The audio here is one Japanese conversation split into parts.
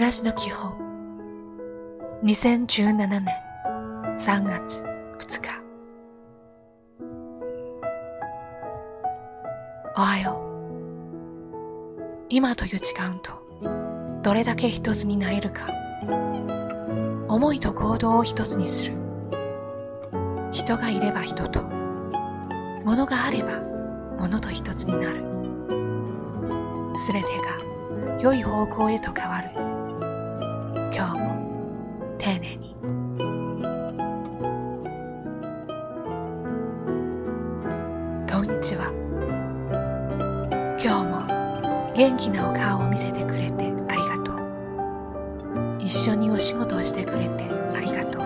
らしの基本。2017年3月2日。おはよう。今という時間とどれだけ一つになれるか。思いと行動を一つにする。人がいれば人と。物があれば物と一つになる。すべてが良い方向へと変わる。今日も丁寧に。こんにちは。今日も元気なお顔を見せてくれてありがとう。一緒にお仕事をしてくれてありがとう。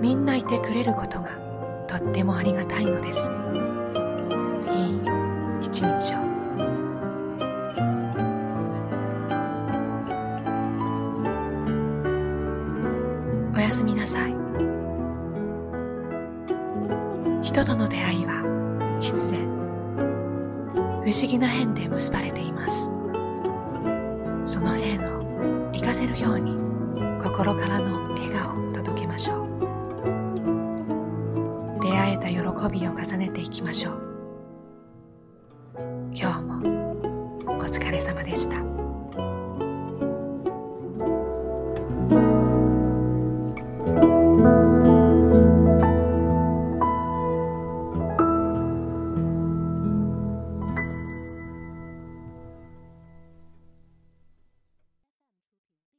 みんないてくれることがとってもありがたいのです。いい一日を。すみなさい。人との出会いは必然不思議な縁で結ばれています。その縁を活かせるように心からの笑顔を届けましょう。出会えた喜びを重ねていきましょう。今日もお疲れ様でした。